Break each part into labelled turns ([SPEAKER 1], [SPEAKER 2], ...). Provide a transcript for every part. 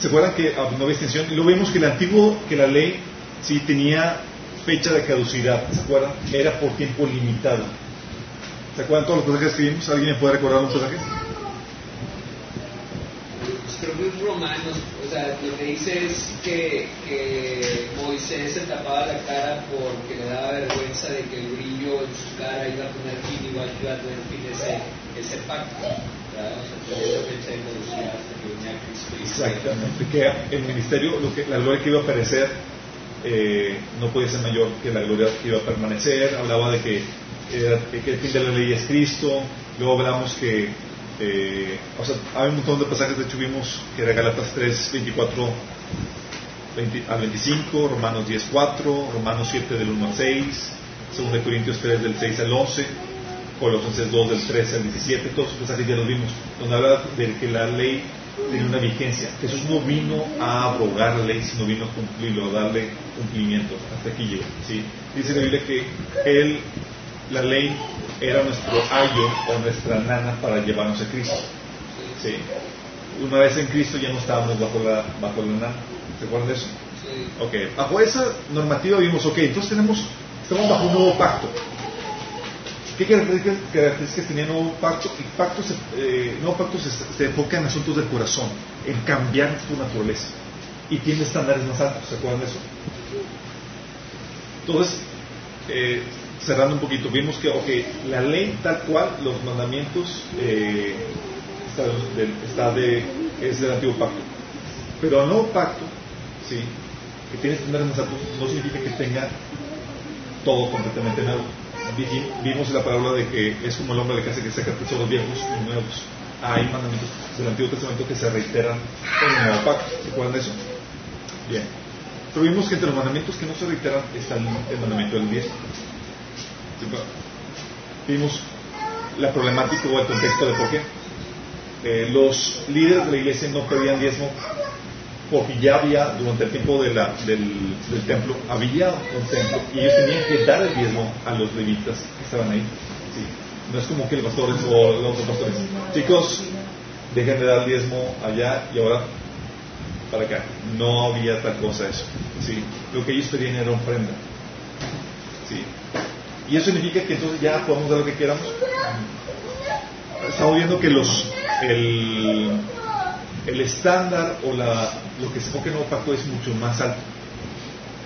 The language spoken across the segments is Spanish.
[SPEAKER 1] ¿Se acuerdan que ah, no había extensión? Y luego vimos que el antiguo, que la ley sí tenía fecha de caducidad, ¿se acuerdan? Era por tiempo limitado. ¿Se acuerdan todos los pasajes que vimos? ¿Alguien me puede recordar un pasaje?
[SPEAKER 2] Pues creo que es Romanos, o sea, lo que dice es que, que Moisés se tapaba la cara porque le daba vergüenza de que el brillo en su cara iba a tener fin, igual que iba a tener fin ese, ese pacto.
[SPEAKER 1] Exactamente, que el ministerio, lo que, la gloria que iba a aparecer, eh, no podía ser mayor que la gloria que iba a permanecer. Hablaba de que, que el fin de la ley es Cristo. Luego hablamos que, eh, o sea, hay un montón de pasajes, de hecho vimos que era Galatas 3, 24 20 al 25, Romanos 10, 4, Romanos 7 del 1 al 6, 2 Corintios 3 del 6 al 11, Colosenses 2 del 13 al 17, todos esos pasajes ya los vimos, donde habla de que la ley tiene una vigencia. Jesús no vino a abrogar la ley, sino vino a cumplirlo, a darle cumplimiento. Hasta aquí llega. ¿sí? Dice la Biblia que él, la ley, era nuestro ayo o nuestra nana para llevarnos a Cristo. ¿sí? Una vez en Cristo ya no estábamos bajo la, bajo la nana. ¿Se acuerdan de eso? Ok, bajo esa normativa vimos, ok, entonces tenemos, estamos bajo un nuevo pacto. ¿Qué características, características tenía el nuevo pacto? El pacto se, eh, nuevo pacto se, se enfoca en asuntos del corazón, en cambiar tu naturaleza. Y tiene estándares más altos, ¿se acuerdan de eso? Entonces, eh, cerrando un poquito, vimos que, la ley tal cual, los mandamientos, eh, está de, es del antiguo pacto. Pero el nuevo pacto, ¿sí? que tiene estándares más altos, no significa que tenga todo completamente nuevo. Vi- Vimos la palabra de que es como el hombre de casa que saca tesoros viejos y nuevos. Hay mandamientos del Antiguo Testamento que se reiteran en el nuevo pacto. ¿Se acuerdan de eso? Bien. Pero vimos que entre los mandamientos que no se reiteran está el, mandamiento del diezmo. Vimos la problemática o el contexto de por qué. Eh, los líderes de la iglesia no pedían diezmo porque ya había, durante el tiempo de la- del, del templo, había un templo y ellos tenían que dar el diezmo a los levitas que estaban ahí. No es como que los pastores o los otros pastores, chicos, dejen de dar el diezmo allá y ahora para acá. No había tal cosa eso. Lo que ellos pedían era ofrenda. Sí. Y eso significa que entonces ya podemos dar lo que queramos. Estamos viendo que los el, el estándar o la, lo que se enfoca en el nuevo pacto es mucho más alto.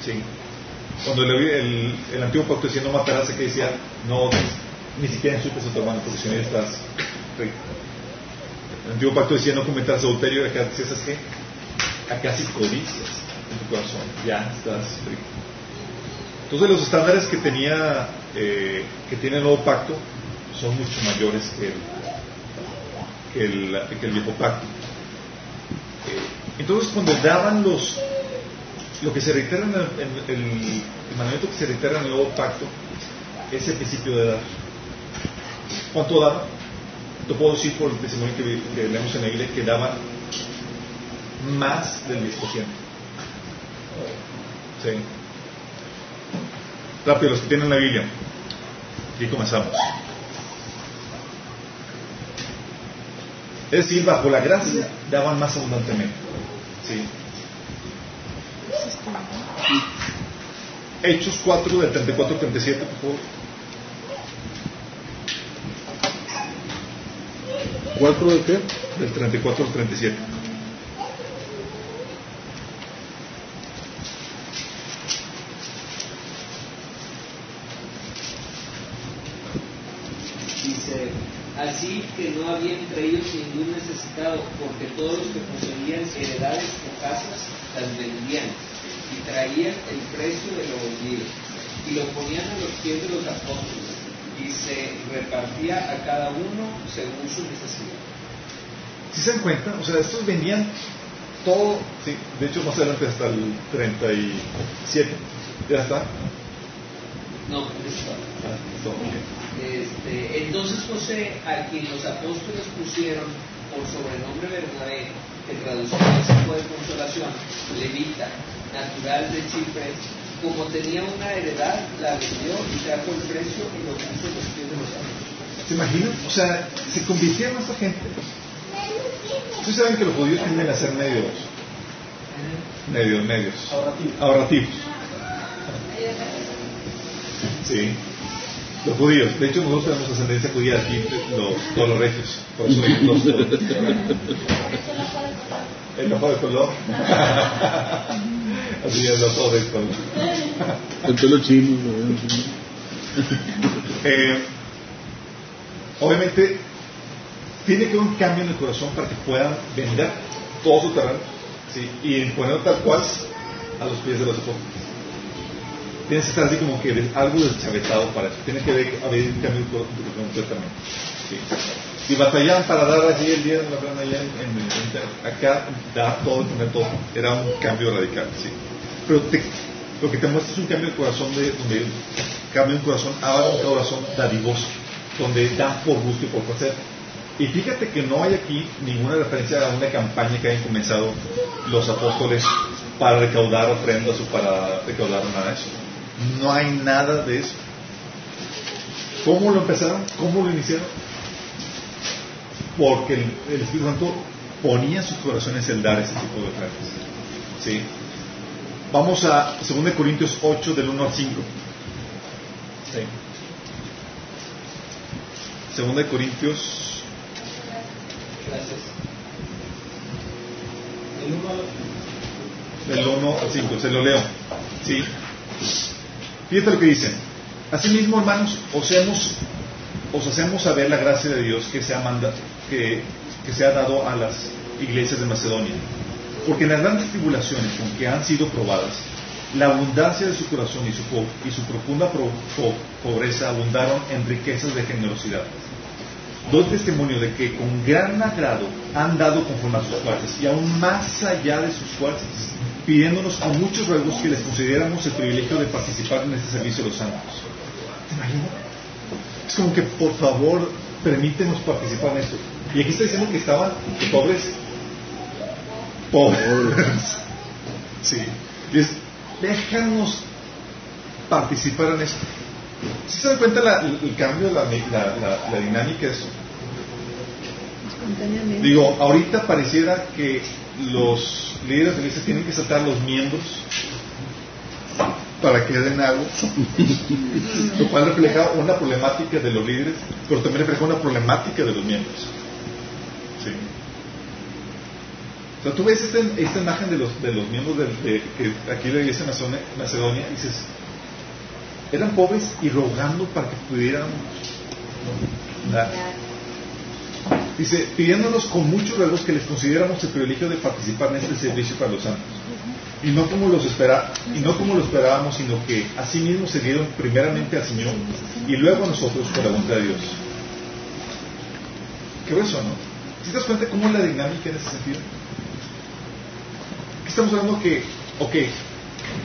[SPEAKER 1] Sí. Cuando el, el, el antiguo pacto decía no matarás, aquí decía no ni siquiera insultes a tu hermano porque si no estás rico. El antiguo pacto decía no cometerás adulterio y acá decía, ¿sabes qué? Acá si codicias en tu corazón, ya estás rico. Entonces los estándares que tenía eh, que tiene el nuevo pacto son mucho mayores que el, que el, que el viejo pacto. Entonces cuando daban los lo que se reitera en el, el, mandamiento que se reitera en el nuevo pacto es el principio de dar. ¿Cuánto daban? Te puedo decir por el testimonio que, que leemos en la Biblia que daban más del 10%. Sí. Rápido, los que tienen la Biblia. Y comenzamos. Es decir, bajo la gracia daban más abundantemente. ¿Sí? Hechos 4 del 34 al 37, por favor.
[SPEAKER 3] 4 de qué?
[SPEAKER 1] Del 34 al 37.
[SPEAKER 2] Dice, así que no había entre ellos ningún necesitado, porque todos los que poseían heredades o casas las vendían y traían el precio de lo vendido y lo ponían a los pies de los apóstoles y se repartía a cada uno según su necesidad.
[SPEAKER 1] Si se dan cuenta, o sea, estos vendían todo, sí, de hecho más adelante hasta el 37. ¿Ya está?
[SPEAKER 2] No. Este, entonces José, a quien los apóstoles pusieron por sobrenombre Bernabé, que traducido es hijo de consolación, levita, natural de Chipre, como tenía una heredad, la vendió y trajo el precio y lo puso en los pies de los apóstoles.
[SPEAKER 1] ¿Se imaginan? O sea, se convirtieron esta gente. Ustedes saben que los judíos tienden a ser medios medios, medios.
[SPEAKER 4] Ahorrativos.
[SPEAKER 1] Ahorrativos. Sí. Los judíos. De hecho, nosotros tenemos ascendencia judía aquí, los, todos los regios. Por eso los, el ojo de color. Así es, los ojos de color.
[SPEAKER 3] El pelo chino. ¿no?
[SPEAKER 1] Eh, obviamente, tiene que haber un cambio en el corazón para que puedan vender todo su terreno ¿sí? y ponerlo tal cual a los pies de los apóstoles. Tienes que estar así como que algo deschavetado para eso. Tiene que haber, un cambio co- completamente. ¿sí? Y batallaban para dar allí el día de la plana allá en, en- acá, dar todo, poner todo. Era un cambio radical. ¿sí? Pero te- lo que te muestra es un cambio de corazón, de, donde cambia un corazón, ahora un corazón dadivoso, donde dan por gusto y por placer. Y fíjate que no hay aquí ninguna referencia a una campaña que hayan comenzado los apóstoles para recaudar ofrendas o para recaudar nada de eso. No hay nada de eso. ¿Cómo lo empezaron? ¿Cómo lo iniciaron? Porque el, el Espíritu Santo ponía en sus corazones el dar ese tipo de ofrendas. ¿Sí? Vamos a 2 Corintios 8 del 1 al 5. Sí. 2 Corintios
[SPEAKER 2] Gracias.
[SPEAKER 4] El uno
[SPEAKER 1] del 1 al 5, se lo leo. ¿Sí? Fíjate lo que dice. Asimismo, hermanos, os, hacemos saber la gracia de Dios que se, ha manda- que, que se ha dado a las iglesias de Macedonia. Porque en las grandes tribulaciones con que han sido probadas, la abundancia de su corazón y su, y su profunda pro- po- pobreza abundaron en riquezas de generosidad. Doy testimonio de que con gran agrado han dado conforme a sus fuerzas y aún más allá de sus fuerzas, pidiéndonos con muchos ruegos que les concediéramos el privilegio de participar en este servicio de los santos. ¿Te imaginas? Es como que, por favor, permítenos participar en esto. Y aquí está diciendo que estaban que pobres. Pobres. Sí. Y es, déjanos participar en esto. ¿Sí se dan cuenta la- el cambio, la, la- la- la dinámica de eso?
[SPEAKER 5] Espontáneamente.
[SPEAKER 1] Digo, ahorita pareciera que los líderes de la iglesia tienen que saltar los miembros para que den algo, lo cual refleja una problemática de los líderes, pero también refleja una problemática de los miembros. Sí. O sea, tú ves esta, esta imagen de los, de los miembros de, de- que aquí de la iglesia Macedonia, Macedonia, y dices, eran pobres y rogando para que pudieran dar. Dice, pidiéndonos con muchos ruegos que les consideramos el privilegio de participar en este servicio para los santos. Y no como los espera, y no como lo esperábamos, sino que así mismo se dieron primeramente al Señor y luego a nosotros por la voluntad de Dios. Qué eso, ¿no? ¿Sí te das cuenta cómo es la dinámica en ese sentido? Estamos hablando que, ok,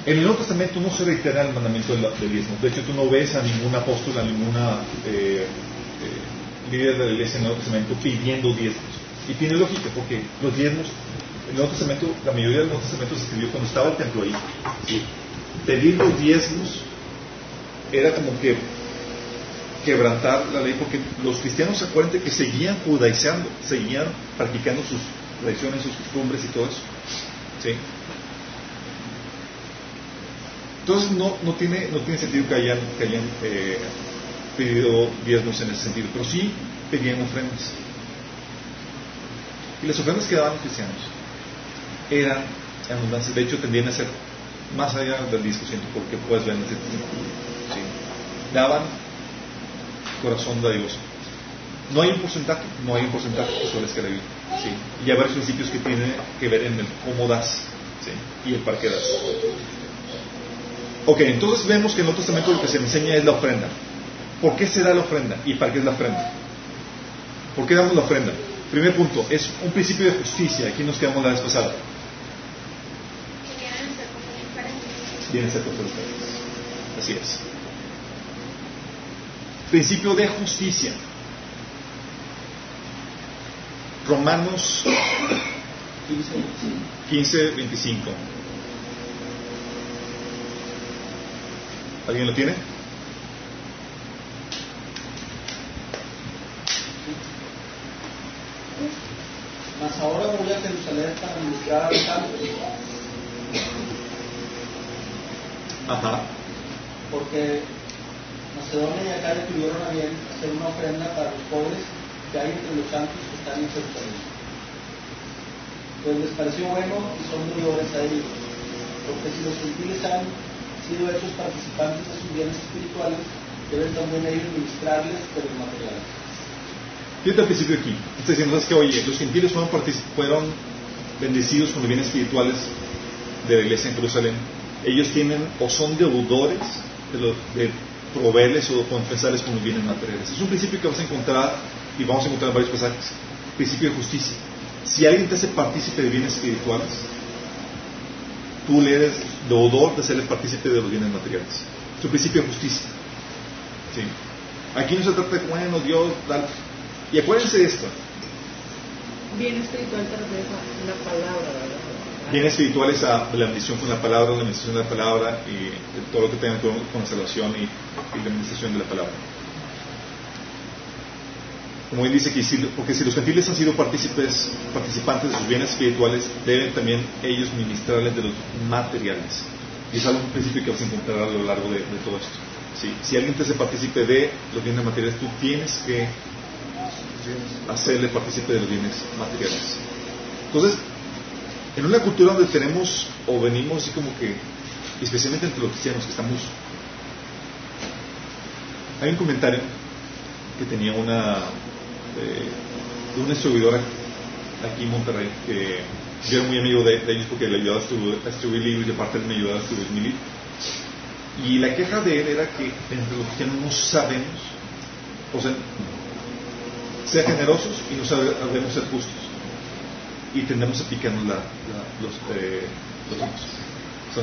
[SPEAKER 1] en el Nuevo Testamento no se reitera el mandamiento del diezmo. De hecho, tú no ves a ningún apóstol, a ninguna eh, eh, líder de la iglesia en el Nuevo Testamento pidiendo diezmos. Y tiene lógica, porque los diezmos, el Nuevo Testamento, la mayoría del Nuevo Testamento se escribió cuando estaba el templo ahí. Pedir los diezmos era como que quebrantar la ley, porque los cristianos se acuerdan que seguían judaizando, seguían practicando sus tradiciones, sus costumbres y todo eso. ¿sí? Entonces no, no, tiene, no tiene sentido que hayan, que hayan eh, pedido diezmos en ese sentido, pero sí pedían ofrendas. Y las ofrendas que daban los cristianos eran en abundancia, de hecho tendían a ser más allá del 10%, porque puedes ver en ese sí. Daban corazón dadivoso. No hay un porcentaje, no hay un porcentaje que suele escribir. ¿sí? Y hay varios principios que tienen que ver en el cómo das y el para qué das. Ok, entonces vemos que en el Nuevo Testamento lo que se enseña es la ofrenda. ¿Por qué se da la ofrenda? ¿Y para qué es la ofrenda? ¿Por qué damos la ofrenda? Primer punto, es un principio de justicia. Aquí nos quedamos la vez pasada. Viene a ser por. Así es. Principio de justicia. Romanos 15, 25. ¿Alguien lo tiene?
[SPEAKER 4] ahora voy a Jerusalén para ministrar a los santos.
[SPEAKER 1] Ajá.
[SPEAKER 4] Porque Macedonia y Acaia tuvieron a bien hacer una ofrenda para los pobres que hay entre los santos que están en Jerusalén. Pues les pareció bueno y son muy a ellos, porque si los gentiles han sido hechos participantes de sus bienes espirituales, deben también ellos ministrarles de los materiales.
[SPEAKER 1] Fíjate al principio aquí. Está diciendo ¿sabes que, oye, los gentiles fueron, bendecidos con los bienes espirituales de la iglesia en Jerusalén. Ellos tienen o son deudores de, los, proveerles o compensarles con los bienes materiales. Es un principio que vas a encontrar y vamos a encontrar en varios pasajes. Principio de justicia. Si alguien te hace partícipe de bienes espirituales, tú le eres deudor de serle partícipe de los bienes materiales. Es un principio de justicia. Aquí no se trata de, bueno, Dios, tal. Y acuérdense de esto.
[SPEAKER 5] Bien espiritual te refieres a una palabra, ¿verdad?
[SPEAKER 1] Bien espiritual es a la bendición con la palabra, la administración de la palabra y todo lo que tenga que ver con la salvación y, y la administración de la palabra. Como él dice que si, porque si los gentiles han sido partícipes, participantes de sus bienes espirituales, deben también ellos ministrarles de los materiales. Y es algo principio que vas a encontrar a lo largo de, de todo esto. Sí, Si alguien te hace partícipe de los bienes materiales, tú tienes que hacerle partícipe de los bienes materiales. Entonces, en una cultura donde tenemos o venimos así como que, especialmente entre los cristianos que estamos, hay un comentario que tenía una eh, de una distribuidora aquí en Monterrey que yo era muy amigo de, de ellos porque le ayudaba a distribuir, libros y aparte él me ayudaba a distribuir mi libro. Y la queja de él era que entre los cristianos no sabemos, o sea, ser generosos y no sabemos ser justos. Y tendemos a picarnos la, la- los, eh,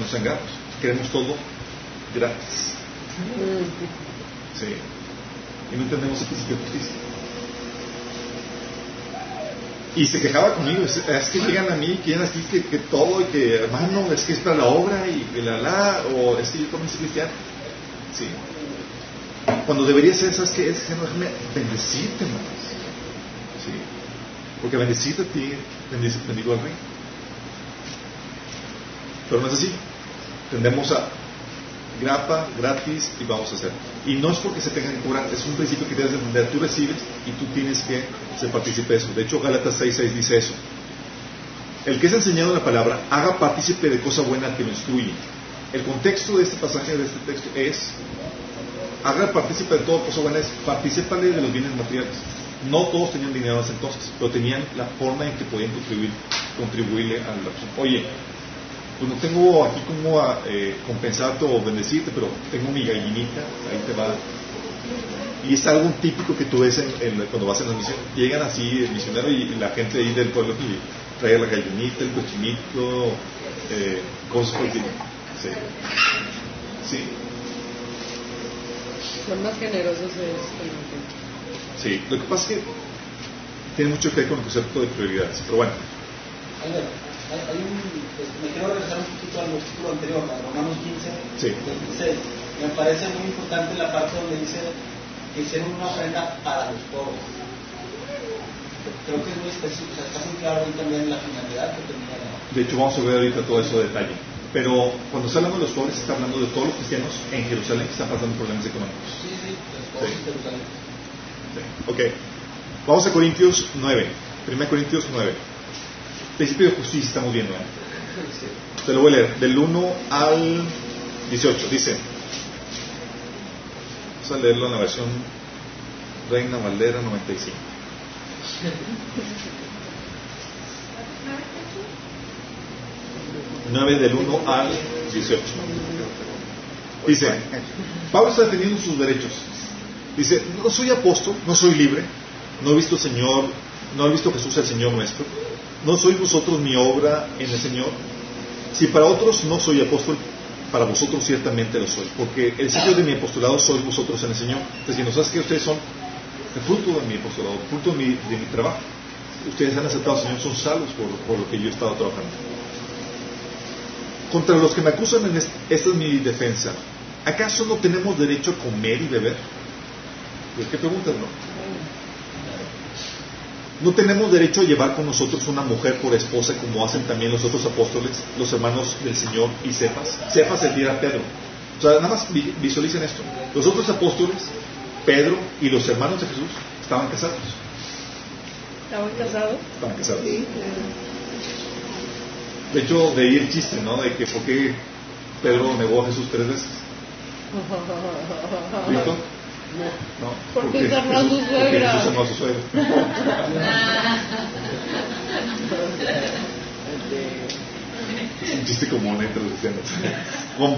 [SPEAKER 1] sea. Queremos todo gratis. Sí. Y no entendemos el principio de justicia. Y se quejaba conmigo, es, que llegan a mí, quieren así que, todo, y que hermano, es que es para la obra, y la la, o es que yo también soy cristiano. Sí. Cuando debería ser, ¿sabes qué? Es no, déjame bendecirte más. Sí. Porque bendecirte a ti, bendice, bendigo al rey. Pero no es así. Tendemos a grapa, gratis y vamos a hacer. Y no es porque se tengan que cobrar, es un principio que debes de entender. Tú recibes y tú tienes que ser partícipe de eso. De hecho, Gálatas 6.6 dice eso. El que es enseñado en la palabra, haga partícipe de cosa buena que lo instruye. El contexto de este pasaje, de este texto, es haga partícipe de toda cosa buena, es partícipale de los bienes materiales. No todos tenían dinero en ese entonces, pero tenían la forma en que podían contribuir, contribuirle a la persona. Oye, pues no tengo aquí como a, eh, compensarte o bendecirte, pero tengo mi gallinita, ahí te va. Y es algo típico que tú ves en, cuando vas en la misión. Llegan así el misionero y, la gente ahí del pueblo y trae la gallinita, el cochinito, eh, cosas por estilo. Sí. Sí.
[SPEAKER 5] Son más generosos este,
[SPEAKER 1] Sí, lo que pasa es que tiene mucho que ver con el concepto de prioridades. Pero bueno,
[SPEAKER 4] A ver, hay, hay un, pues, me quiero regresar un poquito al versículo anterior, a Romanos 15,
[SPEAKER 1] Sí.
[SPEAKER 4] 26. Me parece muy importante la parte donde dice que hicieron una ofrenda para los pobres. Creo que es muy específico, o sea, está muy claro ahí también la finalidad que tenía.
[SPEAKER 1] de hecho vamos a ver ahorita todo eso de detalle. Pero cuando está hablando de los pobres, está hablando de todos los cristianos en Jerusalén que están pasando problemas económicos.
[SPEAKER 4] Sí, sí, pobres
[SPEAKER 1] Sí.
[SPEAKER 4] Jerusalén.
[SPEAKER 1] Sí. Ok. Vamos a Corintios 9. 1 Corintios 9. Principio de justicia estamos viendo. ¿eh? Te lo voy a leer. Del 1 al 18. Dice. Vamos a leerlo en la versión Reina Valdera 95. Nueve del 1 al 18. Dice, Pablo está defendiendo sus derechos. Dice, no soy apóstol, no soy libre, no he visto al Señor, no he visto Jesús el Señor nuestro, no sois vosotros mi obra en el Señor. Si para otros no soy apóstol, para vosotros ciertamente lo soy, porque el sello de mi apostolado sois vosotros en el Señor. Es no sabes que ustedes son el fruto de mi apostolado, fruto de mi, de mi trabajo. Ustedes han aceptado al Señor, son salvos por lo que yo he estado trabajando. Contra los que me acusan, en es- esta es mi defensa. ¿Acaso no tenemos derecho a comer y beber? Pues, ¿Qué preguntas, no? No tenemos derecho a llevar con nosotros una mujer por esposa como hacen también los otros apóstoles, los hermanos del Señor y Cephas. Cephas el era Pedro. O sea, nada más vi- visualicen esto. Los otros apóstoles, Pedro y los hermanos de Jesús, estaban casados.
[SPEAKER 5] ¿Estaban casados?
[SPEAKER 1] Estaban casados.
[SPEAKER 5] Sí.
[SPEAKER 1] De hecho, de ahí el chiste, ¿no? De que por qué Pedro negó a Jesús tres veces. ¿Listo? No.
[SPEAKER 5] Porque enterró a su
[SPEAKER 1] porque
[SPEAKER 5] suegra.
[SPEAKER 1] Jesús amó a su suegra. Es un chiste como neto, los cristianos. Con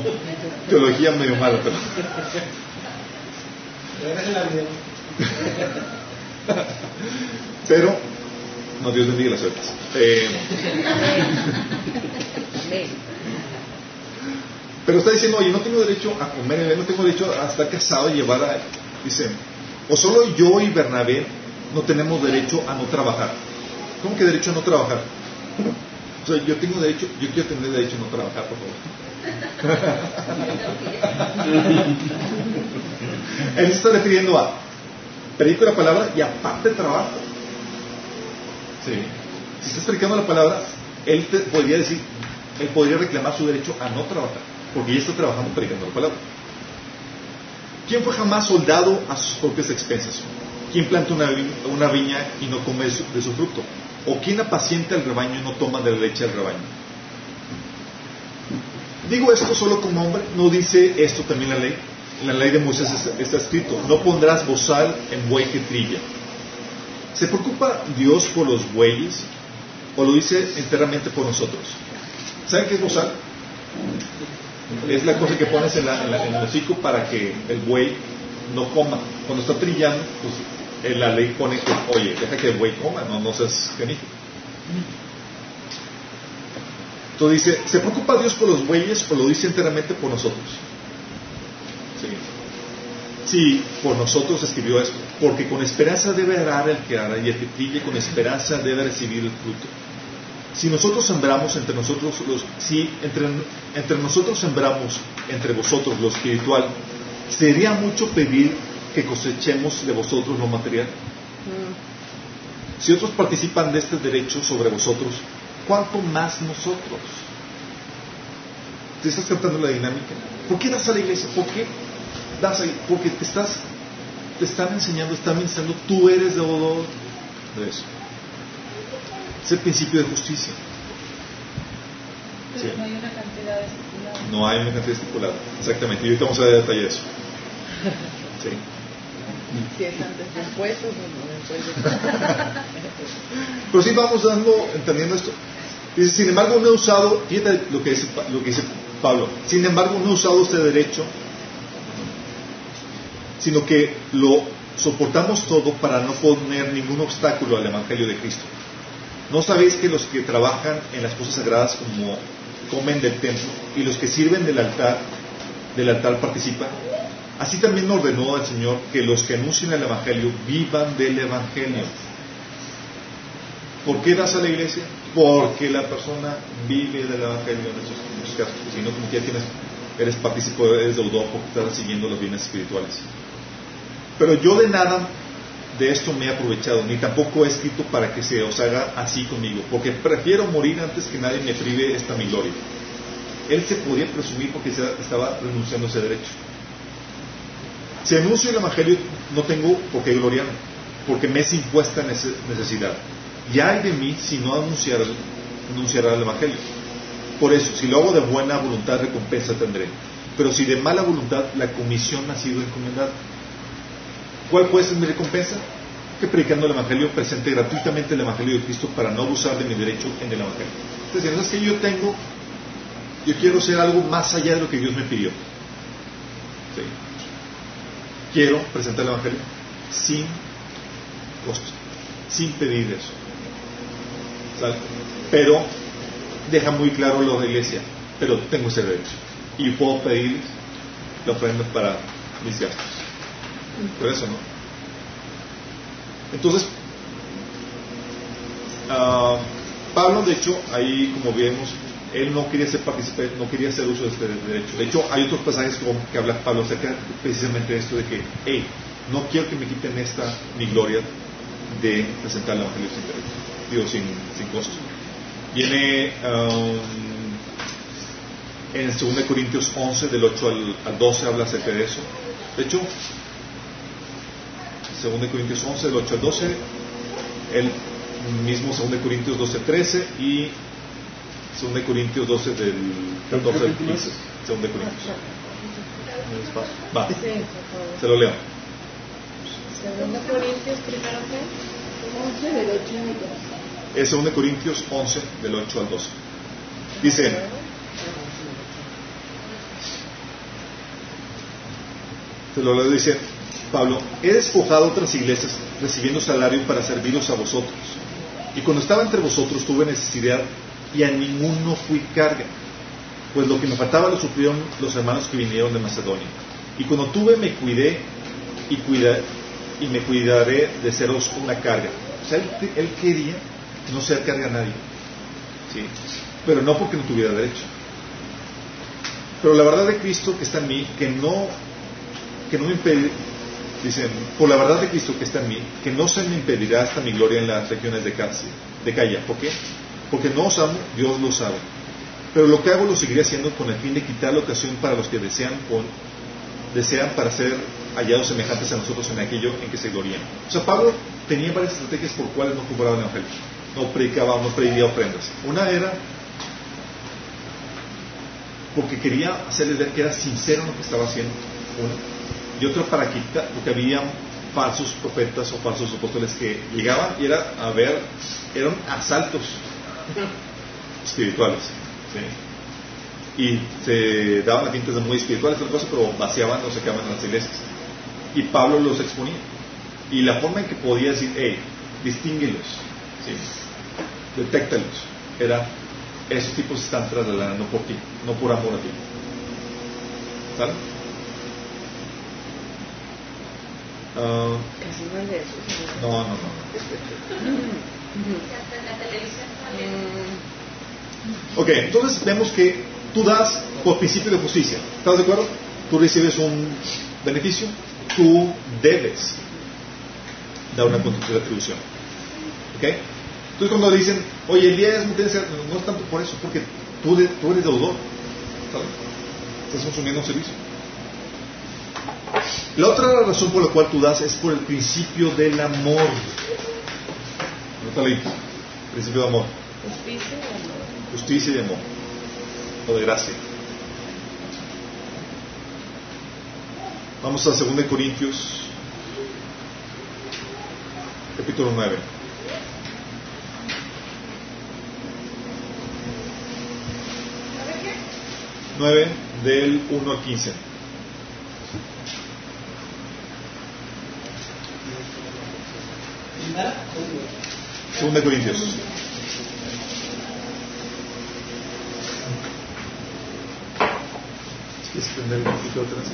[SPEAKER 1] teología medio mala, pero. Pero, no, Dios bendiga las suertes. Eh, pero está diciendo, oye, no tengo derecho a comer, no tengo derecho a estar casado y llevar a. Dice, o solo yo y Bernabé no tenemos derecho a no trabajar. ¿Cómo que derecho a no trabajar? O sea, yo tengo derecho, yo quiero tener derecho a no trabajar, por favor. Él se está refiriendo a predico la palabra y aparte trabajo. Sí. Si estás predicando la palabra, él te podría decir, él podría reclamar su derecho a no trabajar, porque ya está trabajando predicando la palabra. ¿Quién fue jamás soldado a sus propias expensas? ¿Quién planta una, vi- una viña y no come de su, fruto? ¿O quién apacienta el rebaño y no toma de la leche del rebaño? Digo esto solo como hombre, no dice esto también la ley. En la ley de Moisés está, está escrito, no pondrás bozal en buey que trilla. ¿Se preocupa Dios por los bueyes o lo dice enteramente por nosotros? ¿Saben qué es bozal? Es la cosa que pones en, la- en la- en el hocico para que el buey no coma. Cuando está trillando, pues eh, la ley pone que, oye, deja que el buey coma, no, no seas canijo. Entonces dice, ¿se preocupa Dios por los bueyes o lo dice enteramente por nosotros? Sí. Por nosotros escribió esto, porque con esperanza debe arar el que ara y el que trille con esperanza debe recibir el fruto. Si nosotros sembramos entre nosotros los, si entre, entre nosotros sembramos entre vosotros lo espiritual, sería mucho pedir que cosechemos de vosotros lo material.
[SPEAKER 5] Mm.
[SPEAKER 1] Si otros participan de este derecho sobre vosotros, ¿cuánto más nosotros? ¿Te estás captando la dinámica? ¿Por qué das a la iglesia? ¿Por qué das ahí? Porque te estás, te están enseñando, están enseñando, tú eres deudor de eso. Es el principio de justicia.
[SPEAKER 6] Pero
[SPEAKER 1] Sí.
[SPEAKER 6] no hay una cantidad estipulada.
[SPEAKER 1] No hay una cantidad estipulada. Exactamente. Y ahorita vamos a ver detalle de eso. Sí.
[SPEAKER 5] Si es antes de impuestos o después de...
[SPEAKER 1] Pero sí vamos dando, entendiendo esto. Dice, sin embargo, no he usado, fíjate lo que dice, lo que dice Pablo, sin embargo, no he usado este derecho, sino que lo soportamos todo para no poner ningún obstáculo al Evangelio de Cristo. ¿No sabéis que los que trabajan en las cosas sagradas como comen del templo y los que sirven del altar, del altar participan? Así también ordenó el Señor que los que anuncien el Evangelio vivan del Evangelio. ¿Por qué das a la iglesia? Porque la persona vive del Evangelio en esos, en esos casos. Si no, como que ya tienes, eres partícipe, eres deudor porque estás siguiendo los bienes espirituales. Pero yo de nada de esto me he aprovechado, ni tampoco he escrito para que se os haga así conmigo, porque prefiero morir antes que nadie me prive esta mi gloria. Él se podía presumir porque estaba renunciando a ese derecho. Si anuncio el Evangelio, no tengo por qué gloriarme, porque me es impuesta nece- necesidad. Y hay de mí si no anunciar, el Evangelio. Por eso, si lo hago de buena voluntad, recompensa tendré. Pero si de mala voluntad, la comisión ha sido encomendada. ¿Cuál puede ser mi recompensa? Que predicando el Evangelio presente gratuitamente el Evangelio de Cristo para no abusar de mi derecho en el Evangelio. Entonces, es que yo tengo, yo quiero ser algo más allá de lo que Dios me pidió. Quiero presentar el Evangelio sin costo, sin pedir eso. Pero deja muy claro lo de la iglesia, pero tengo ese derecho. Y puedo pedir la ofrenda para mis gastos. Por eso, ¿no? Entonces, ah, Pablo, de hecho, ahí como vemos, él no quería ser partícipe, no quería hacer uso de este derecho. De hecho, hay otros pasajes como que habla Pablo acerca precisamente de esto, de que, hey, no quiero que me quiten esta, mi gloria, de presentar el Evangelio sin derecho, digo, sin, sin costo. Viene, um, En 2 Corintios 11, del 8 al, al 12, habla acerca de eso. De hecho, 2 Corintios 11, del 8 al 12, el mismo 2 Corintios 12, 13 y 2 Corintios 12, del 14 al 15. 2 Corintios. Va,
[SPEAKER 5] por favor.
[SPEAKER 1] se lo leo.
[SPEAKER 5] Segunda Corintios, primero que.
[SPEAKER 6] 11 del 8 al 12.
[SPEAKER 1] Es 2 Corintios 11, del 8 al 12. Dice, se lo leo, dice Pablo, he despojado otras iglesias recibiendo salario para serviros a vosotros. Y cuando estaba entre vosotros tuve necesidad y a ninguno fui carga. Pues lo que me faltaba lo suplieron los hermanos que vinieron de Macedonia. Y cuando tuve me cuidé y, cuida, y me cuidaré de seros una carga. O sea, él, quería no ser carga a nadie. ¿sí? Pero no porque no tuviera derecho. Pero la verdad de Cristo que está en mí, que no, que no me impide, dice, por la verdad de Cristo que está en mí, que no se me impedirá hasta mi gloria en las regiones de Casia, de Calla. ¿Por qué? Porque no os amo, Dios lo sabe. Pero lo que hago lo seguiré haciendo con el fin de quitar la ocasión para los que desean, desean para ser hallados semejantes a nosotros en aquello en que se glorían. O sea, Pablo tenía varias estrategias por cuales no compraba el Evangelio. No predicaba, no pedía ofrendas. Una era porque quería hacerles ver que era sincero lo que estaba haciendo. Una. Y otra para quitar, porque había falsos profetas o falsos apóstoles que llegaban y era a ver, eran asaltos espirituales. ¿sí? Y se daban a tintes de muy espirituales, cosa, pero vaciaban o en las iglesias. Y Pablo los exponía. Y la forma en que podía decir, hey, distínguelos, ¿sí? era, esos tipos están tras de la no por ti, no por amor a ti. ¿Sale?
[SPEAKER 5] Casi no es de eso. señor.
[SPEAKER 1] no, no, no.
[SPEAKER 5] Mm,
[SPEAKER 1] Ok, entonces vemos que tú das por principio de justicia. ¿Estás de acuerdo? Tú recibes un beneficio, tú debes dar una retribución. ¿Ok? Entonces cuando dicen, oye, el diezmo tiene que ser, no es tanto por eso, porque tú, de- tú eres deudor. ¿sabes? Estás consumiendo un servicio. La otra razón por la cual tú das es por el principio del amor. Anótalo ahí. Principio de amor.
[SPEAKER 5] Justicia y amor.
[SPEAKER 1] Justicia y amor. O de gracia. Vamos a 2 Corintios, capítulo 9. Nueve del 1 al 15. 2 Corintios. ¿Quieres prender el poquito atrás?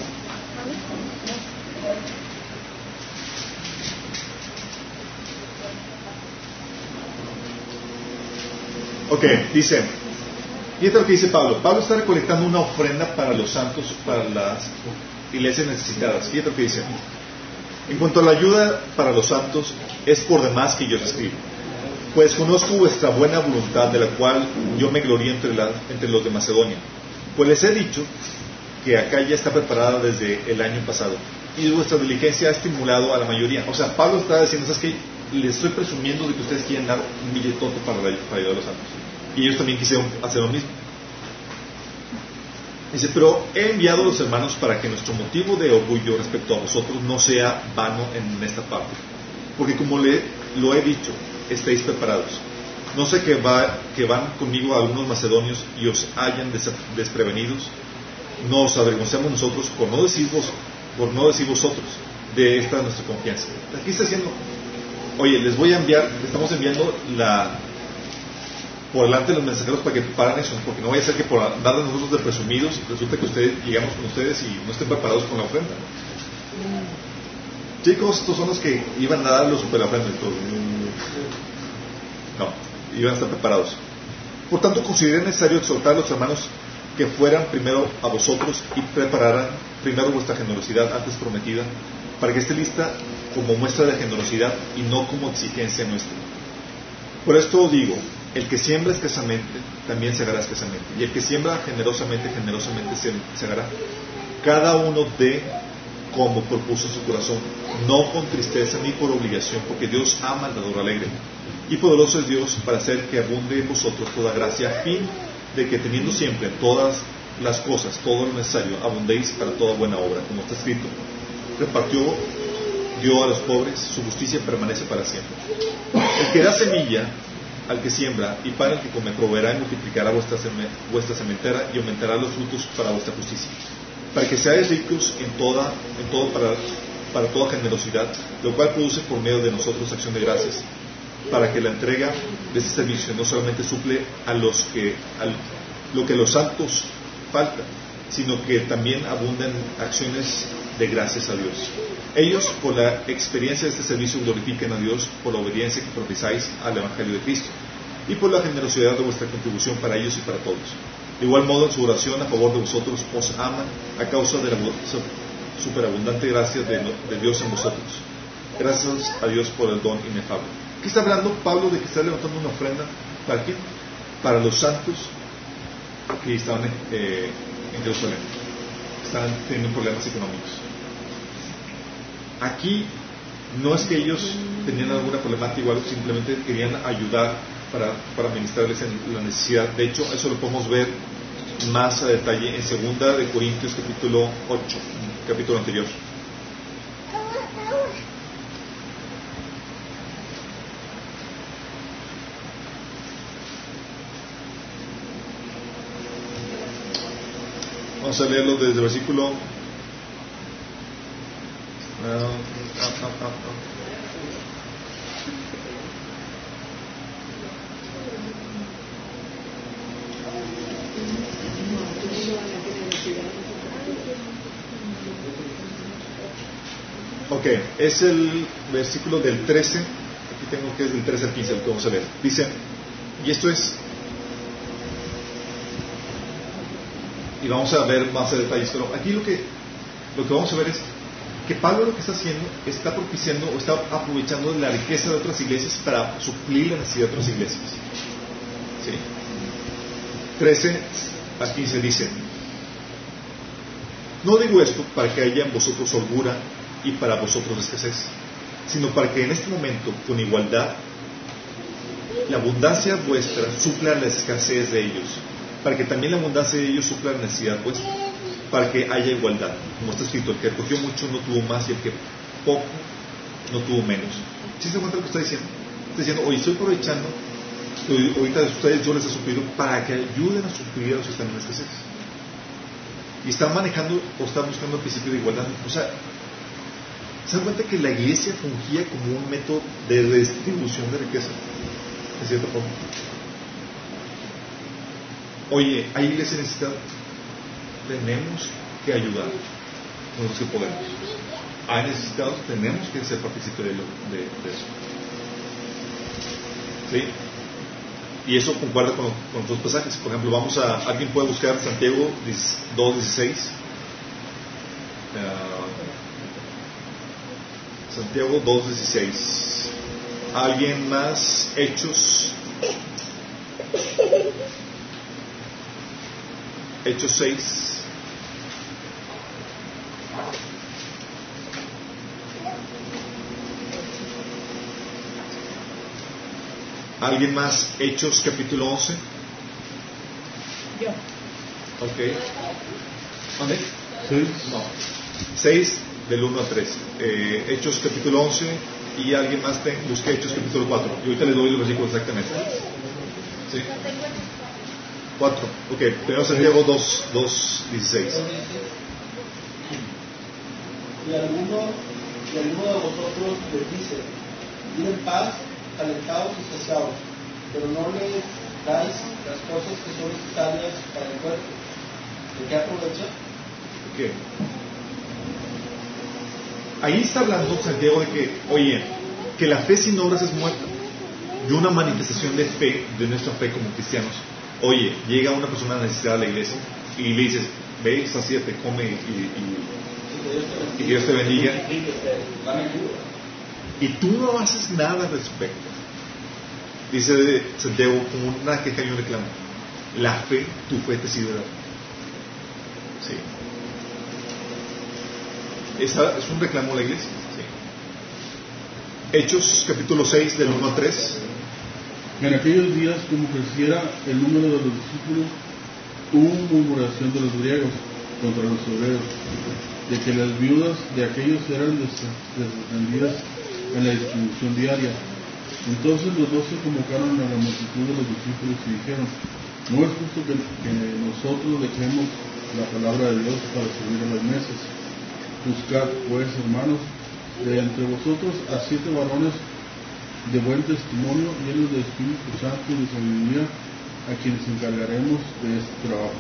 [SPEAKER 1] Ok, dice, fíjate lo que dice Pablo. Pablo está recolectando una ofrenda para los santos, para las iglesias necesitadas. Fíjate lo que dice. En cuanto a la ayuda para los santos, es por demás que yo os escribo. Pues conozco vuestra buena voluntad, de la cual yo me glorío entre, los de Macedonia. Pues les he dicho que acá ya está preparada desde el año pasado. Y vuestra diligencia ha estimulado a la mayoría. O sea, Pablo está diciendo, ¿sabes qué? Les estoy presumiendo de que ustedes quieren dar un billetote para, para ayudar a los santos. Y ellos también quisieron hacer lo mismo. Dice, pero he enviado a los hermanos para que nuestro motivo de orgullo respecto a vosotros no sea vano en esta parte. Porque como le, lo he dicho, estéis preparados. No sé que, va, que van conmigo algunos macedonios y os hayan des- desprevenidos. No os avergoncemos nosotros por no decir, vos- por no decir vosotros de esta nuestra confianza. Aquí está diciendo, oye, les voy a enviar, estamos enviando la, por delante de los mensajeros para que preparan eso, porque no vaya a ser que por andar de nosotros de presumidos resulta que ustedes llegamos con ustedes y no estén preparados con la ofrenda. Chicos, estos son los que iban a dar los superofrendas y todo. No, iban a estar preparados. Por tanto, consideré necesario exhortar a los hermanos que fueran primero a vosotros y prepararan primero vuestra generosidad antes prometida, para que esté lista como muestra de generosidad y no como exigencia nuestra. Por esto digo, el que siembra escasamente también segará escasamente. Y el que siembra generosamente, generosamente se segará. Cada uno de como propuso su corazón, no con tristeza ni por obligación, porque Dios ama al dador alegre. Y poderoso es Dios para hacer que abunde en vosotros toda gracia, a fin de que teniendo siempre todas las cosas, todo lo necesario, abundéis para toda buena obra, como está escrito. Repartió, dio a los pobres, su justicia permanece para siempre. El que da semilla al que siembra y para el que come, proveerá y multiplicará vuestra, vuestra sementera y aumentará los frutos para vuestra justicia para que seáis ricos en toda, en todo para, para toda generosidad, lo cual produce por medio de nosotros acción de gracias, para que la entrega de este servicio no solamente suple a los que lo que los santos falta, sino que también abundan acciones de gracias a Dios. Ellos, por la experiencia de este servicio, glorifiquen a Dios por la obediencia que profesáis al Evangelio de Cristo y por la generosidad de vuestra contribución para ellos y para todos. De igual modo, en su oración a favor de vosotros os aman a causa de la superabundante gracia de, Dios en vosotros. Gracias a Dios por el don inefable. ¿Qué está hablando Pablo de que está levantando una ofrenda? ¿Para quién? Para los santos que estaban eh, en Jerusalén. Estaban teniendo problemas económicos. Aquí no es que ellos tenían alguna problemática simplemente querían ayudar para, para ministrarles la necesidad. De hecho, eso lo podemos ver más a detalle en segunda de Corintios capítulo 8, capítulo anterior. Vamos a leerlo desde el versículo. Ah, ah, ah, Ok, es el versículo del 13, aquí tengo que es del 13 al 15, lo que vamos a leer. Dice, y esto es, y vamos a ver más de detalles, pero aquí lo que, lo que vamos a ver es que Pablo lo que está haciendo está propiciando o está aprovechando la riqueza de otras iglesias para suplir la necesidad de otras iglesias. ¿Sí? 13 al 15 dice, no digo esto para que haya en vosotros holgura y para vosotros escasez, sino para que en este momento, con igualdad, la abundancia vuestra supla la escasez de ellos, para que también la abundancia de ellos supla la necesidad vuestra, para que haya igualdad. Como está escrito, el que recogió mucho no tuvo más y el que poco no tuvo menos. ¿Sí se cuenta lo que está diciendo? Está diciendo, hoy estoy aprovechando, ahorita de ustedes yo les he suplido para que ayuden a suplir a los que están en escasez y están manejando o están buscando el principio de igualdad. O sea, ¿se dan cuenta que la iglesia fungía como un método de redistribución de riqueza? De cierta forma. Oye, hay iglesia necesitada. Tenemos que ayudar nosotros que podemos. Hay necesitados, tenemos que ser partícipes de eso. ¿Sí? Y eso concuerda con, con otros pasajes. Por ejemplo, vamos a, alguien puede buscar Santiago 2.16. Uh, Santiago 2.16. ¿Alguien más? Hechos. Hechos 6. ¿Alguien más? Hechos capítulo 11.
[SPEAKER 5] Yo.
[SPEAKER 1] Ok. ¿Dónde? 6. No. 6 del 1 a 3. Eh, Hechos capítulo 11 y alguien más te, busque Hechos capítulo 4. Y ahorita le doy el versículo exactamente. ¿Sí? 4. Ok, primero Santiago 2, 2, 16.
[SPEAKER 4] Y alguno, y alguno de vosotros les dice, en paz calentados y saciados, pero no les dais las cosas que son necesarias para el cuerpo. ¿De qué aprovecha?
[SPEAKER 1] ¿Qué? Ahí está hablando Santiago de que, oye, que la fe sin obras es muerta. Y una manifestación de fe, de nuestra fe como cristianos. Oye, llega una persona necesitada a la iglesia y le dices, ve, saciate, come y, y, y Dios te bendiga y tú no haces nada al respecto. dice Santiago como una queja y un reclamo. La fe, tu fe te sirve. Sí. Esa es un reclamo a la iglesia. Sí. Hechos capítulo 6 del 1 al 3.
[SPEAKER 3] En aquellos días, como creciera el número de los discípulos, hubo murmuración de los griegos contra los obreros, de que las viudas de aquellos eran descendidas en la distribución diaria. Entonces los doce convocaron a la multitud de los discípulos y dijeron, no es justo que, que nosotros dejemos la palabra de Dios para servir a las mesas. Buscad, pues, hermanos, de entre vosotros a siete varones de buen testimonio, llenos de Espíritu Santo y de sabiduría, a quienes encargaremos de este trabajo.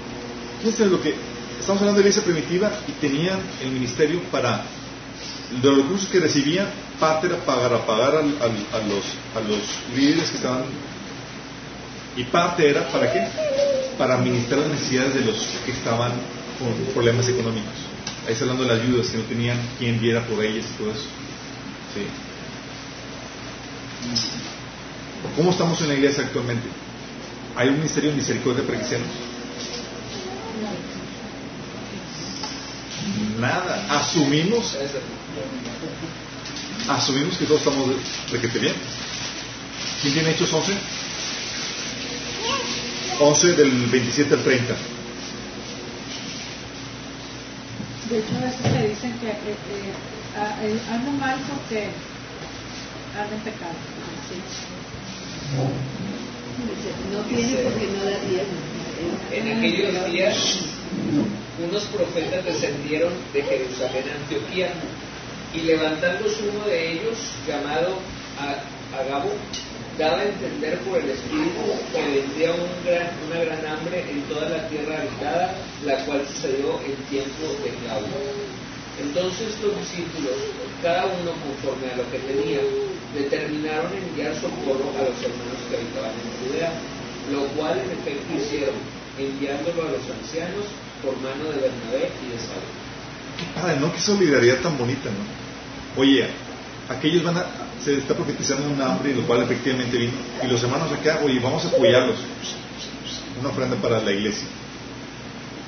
[SPEAKER 1] Fíjense lo que estamos hablando de la iglesia primitiva y tenían el ministerio para de los recursos que recibían, parte era pagar, pagar a, los, a los líderes que estaban y parte era para qué? Para administrar las necesidades de los que estaban con problemas económicos. Ahí está hablando de las ayudas que no tenían quien viera por ellas y todo eso. Sí. ¿Cómo estamos en la iglesia actualmente? ¿Hay un ministerio de misericordia para cristianos? Nada. Asumimos. Asumimos que todos estamos de, que te bien. ¿Quién tiene Hechos 11? 11 del 27 al 30.
[SPEAKER 5] De hecho, a veces me dicen que eh, eh, ando mal porque ando en pecado.
[SPEAKER 6] No tiene porque no da tiempo.
[SPEAKER 2] En aquellos días, unos profetas descendieron de Jerusalén a Antioquía y levantándose uno de ellos, llamado Agabo, daba a entender por el Espíritu que vendría una gran hambre en toda la tierra habitada, la cual sucedió en tiempo de Claudio. Entonces los discípulos, cada uno conforme a lo que tenía, determinaron enviar socorro a los hermanos que habitaban en Judea, lo cual en efecto hicieron, enviándolo a los ancianos por mano de Bernabé y de Saúl.
[SPEAKER 1] Qué padre, ¿no? Qué solidaridad tan bonita, ¿no? Oye, aquellos van a, se está profetizando un hambre, lo cual efectivamente vino. Y los hermanos acá, oye, vamos a apoyarlos. Una ofrenda para la iglesia.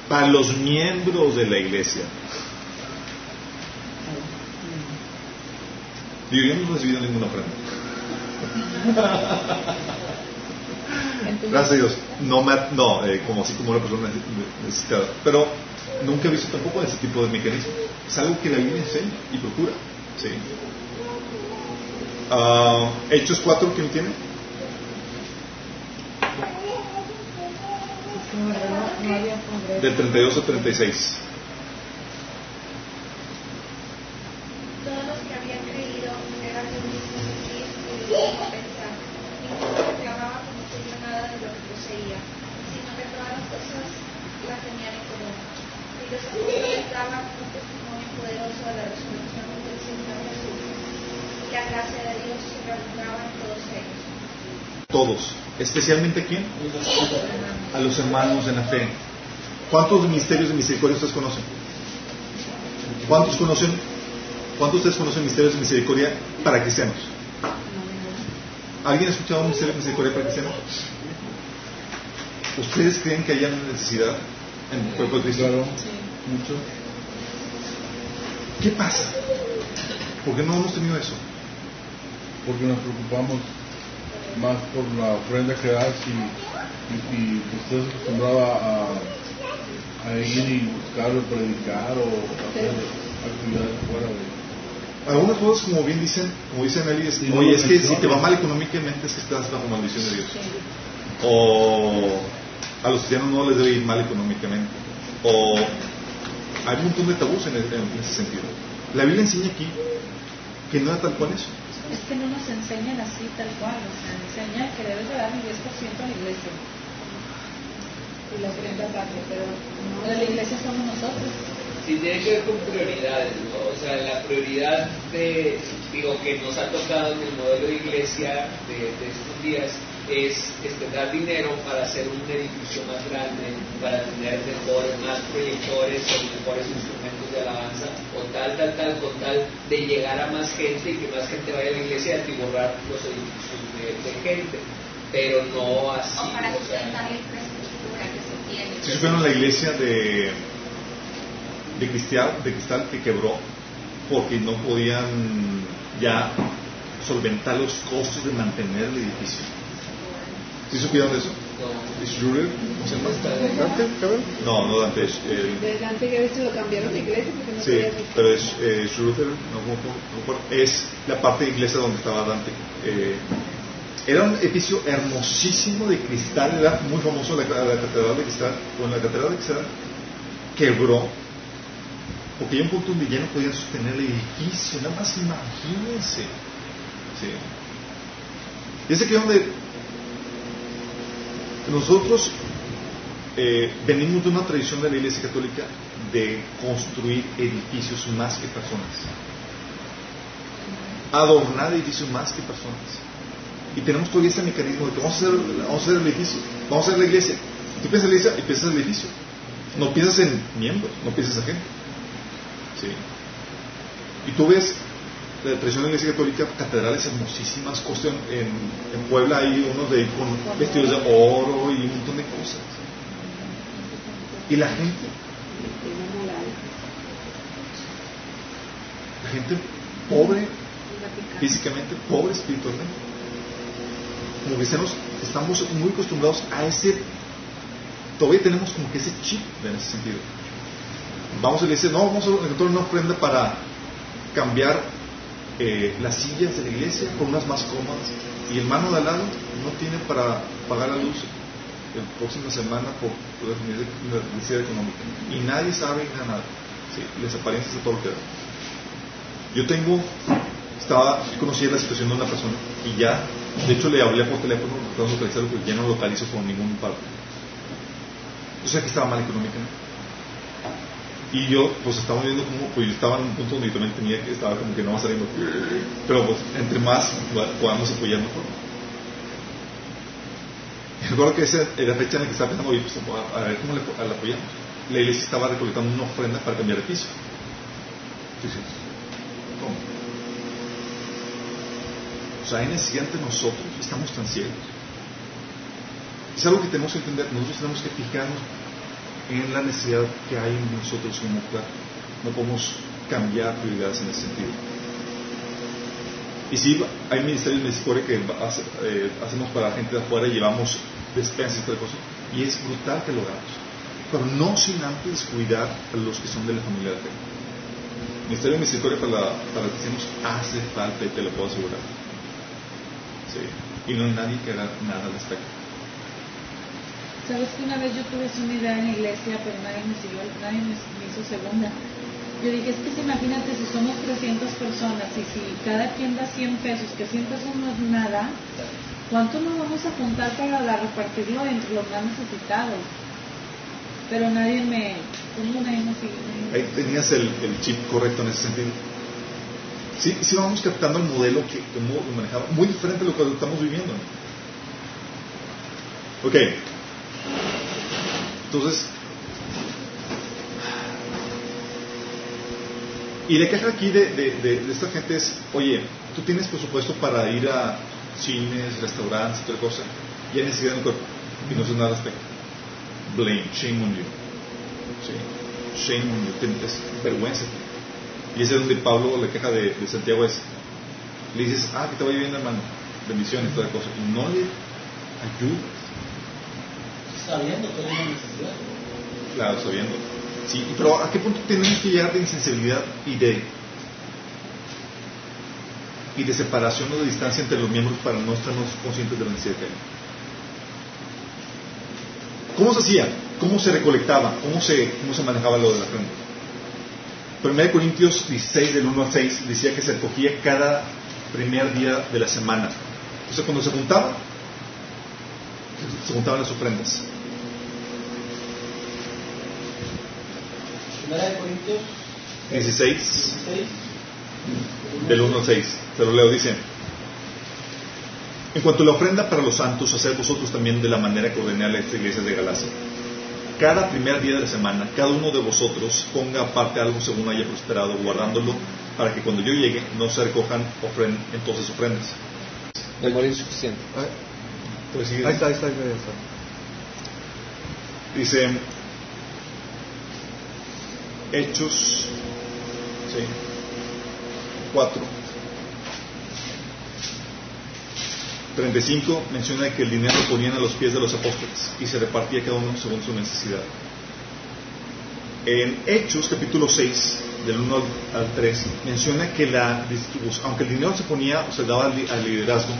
[SPEAKER 1] Para los miembros de la iglesia. Yo, yo no he recibido ninguna ofrenda. Gracias a Dios. No, me, no eh, como así como una persona necesitada. Pero nunca he visto tampoco ese tipo de mecanismo. Es algo que la Biblia enseña y procura. ¿sí? Uh, Hechos 4, ¿quién tiene? Del 32 a 36.
[SPEAKER 6] Todos los que habían creído eran del mismo sentir y del mismo pensar. Ninguno reclamaba como suyo nada de lo que poseía, sino que todas las cosas las tenían en común. Y los apóstoles daban un testimonio poderoso de la resurrección del Señor Jesús la gracia de Dios sobreabundaba en todos ellos.
[SPEAKER 1] Todos. ¿Especialmente quién? A los hermanos en la fe. ¿Cuántos ministerios de misericordia ustedes conocen? ¿Cuántos conocen? ¿Cuántos de ustedes conocen misterios de misericordia para cristianos? ¿Alguien ha escuchado un misterio de misericordia para cristianos? ¿Ustedes creen que haya una necesidad en el cuerpo de Cristo? Mucho. ¿Qué pasa? ¿Por qué no hemos tenido eso?
[SPEAKER 3] porque nos preocupamos más por la ofrenda que das y, y, y estás acostumbrado a, a, ir y buscar o predicar o hacer actividades fuera de
[SPEAKER 1] algunas cosas como bien dicen como dicen Eli es, oye es que si te va mal económicamente es que estás bajo maldición de Dios. O a los cristianos no les debe ir mal económicamente. O hay un montón de tabús en, en ese sentido. La Biblia enseña aquí que no es tal cual eso
[SPEAKER 5] es que no nos enseñan así tal cual, o sea, enseñan que debes de dar el 10% a la iglesia y la ofrenda parte, pero de la iglesia somos nosotros.
[SPEAKER 2] Sí, tiene que ver con prioridades. O sea, la prioridad de, digo, que nos ha tocado en el modelo de iglesia de estos días es este, dar dinero para hacer un edificio más grande, para tener mejores, más proyectores o mejores instrumentos de alabanza, o tal, tal, tal, con tal de llegar a más gente y que más gente vaya a la iglesia y atiborrar los edificios de, gente. pero no así.
[SPEAKER 6] O para
[SPEAKER 2] o sea,
[SPEAKER 6] la infraestructura que se tiene.
[SPEAKER 1] Si supieron la iglesia de, de, cristal, de cristal que quebró porque no podían ya solventar los costos de mantener el edificio. ¿Sí supieron de eso?
[SPEAKER 2] no.
[SPEAKER 1] ¿Es Schroeder? ¿Cómo se llama? ¿Dante? cabrón? No, no Dante, es,
[SPEAKER 5] que a veces lo cambiaron de iglesia porque no
[SPEAKER 1] sí, pero es eh, Schroeder, no, no, no, no, es la parte inglesa donde estaba Dante. Eh, era un edificio hermosísimo de cristal, era muy famoso la, la catedral de cristal, con la catedral de cristal quebró porque hay un punto donde ya no podían sostener el edificio, nada más imagínense. Sí. Y es aquí donde nosotros eh, venimos de una tradición de la Iglesia Católica de construir edificios más que personas. Adornar edificios más que personas. Y tenemos todavía ese mecanismo de que vamos a hacer, el edificio, vamos a hacer la iglesia. Tú piensas en la iglesia y piensas en el edificio. No piensas en miembros, no piensas en gente. Sí. Y tú ves tradición de la Iglesia Católica, catedrales hermosísimas, cosas en, en, Puebla hay unos de con vestidos de oro y un montón de cosas. Y la gente, la gente pobre físicamente, pobre espiritualmente. Como cristianos estamos muy acostumbrados a ese, todavía tenemos como que ese chip en ese sentido. Vamos y le dice, no, vamos a encontrar una para cambiar eh, las sillas de la iglesia por unas más cómodas. Y el hermano de al lado no tiene para pagar la luz la próxima semana por, la necesidad económica. Y nadie sabe nada. Sí, les apariencias de todo lo que da. Yo tengo, estaba, yo conocía la situación de una persona y ya, de hecho le hablé por teléfono, tratando de localizarlo, porque ya no lo localizo por ningún parte. O sea que estaba mal económicamente. Y yo, pues estaba viendo como, pues yo estaba en un punto donde yo también tenía que, estaba como que no va saliendo. Pero pues, entre más podamos apoyar mejor. Y recuerdo que esa era la fecha en la que estaba pensando, oye, pues a ver cómo le, le apoyamos. La iglesia estaba recolectando una ofrenda para cambiar de piso. ¿cómo? O sea, hay necesidad entre nosotros, estamos tan ciegos. Es algo que tenemos que entender, nosotros tenemos que fijarnos en la necesidad que hay en nosotros como. No podemos cambiar prioridades en ese sentido. Y sí, hay ministerios de misericordia que eh, hacemos para gente de afuera, llevamos despensas y tal cosa, y es brutal que lo hagamos. Pero no sin antes cuidar a los que son de la familia de fe. El ministerio de misericordia para, la, para los cristianos hace falta y te lo puedo asegurar. Sí. Y no hay nadie que haga nada al respecto.
[SPEAKER 5] Sabes que una vez yo tuve una idea en la iglesia, pero nadie me siguió, nadie me, hizo segunda. Yo dije, es que si imagínate si somos 300 personas y si cada quien da 100 pesos, que 100 pesos no es nada, ¿cuánto nos vamos a juntar para repartirlo entre los más necesitados? Pero nadie me, ¿cómo nadie me siguió?
[SPEAKER 1] Ahí tenías el, chip correcto en ese sentido. Sí, sí vamos captando el modelo que, que manejaba, muy diferente a lo que estamos viviendo. Ok. Entonces, y la queja aquí de, de- de- de esta gente es, oye, tú tienes presupuesto para ir a cines, restaurantes, otra cosa, y hay necesidad en el cuerpo, y no haces nada al respecto. Blame, shame on you. Shame on you, tienes vergüenza. Y ese es donde Pablo, la queja de, de Santiago es, le dices, ah, que te vaya bien hermano, bendiciones, toda cosa, y no le ayudas.
[SPEAKER 4] Sabiendo que hay una necesidad.
[SPEAKER 1] Claro, sabiendo. Sí, pero ¿a qué punto tenemos que llegar de insensibilidad y de y de separación o de distancia entre los miembros para no estarnos conscientes de la necesidad que hay? ¿Cómo se hacía? ¿Cómo se recolectaba? ¿Cómo se, cómo se manejaba lo de la ofrenda? 1 Corintios 16, del 1 al 6, decía que se recogía cada primer día de la semana. Sea, cuando se juntaba, se juntaban las ofrendas.
[SPEAKER 4] Primera de Corintios
[SPEAKER 1] 16,
[SPEAKER 4] 16.
[SPEAKER 1] del 1 al 6. Se lo leo, dice. En cuanto a la ofrenda para los santos, hacer vosotros también de la manera que ordené a las iglesias de Galacia. Cada primer día de la semana, cada uno de vosotros ponga aparte algo según haya prosperado, guardándolo para que cuando yo llegue no se recojan ofren- entonces ofrendas.
[SPEAKER 2] Memoria insuficiente.
[SPEAKER 1] ¿Puedes seguir?
[SPEAKER 7] Ahí está, ahí está, ahí está.
[SPEAKER 1] Dice Hechos sí, 4. 35 menciona que el dinero lo ponían a los pies de los apóstoles y se repartía cada uno según su necesidad. En Hechos capítulo 6, del 1 al 3, menciona que la distribución, aunque el dinero se ponía o se daba al liderazgo,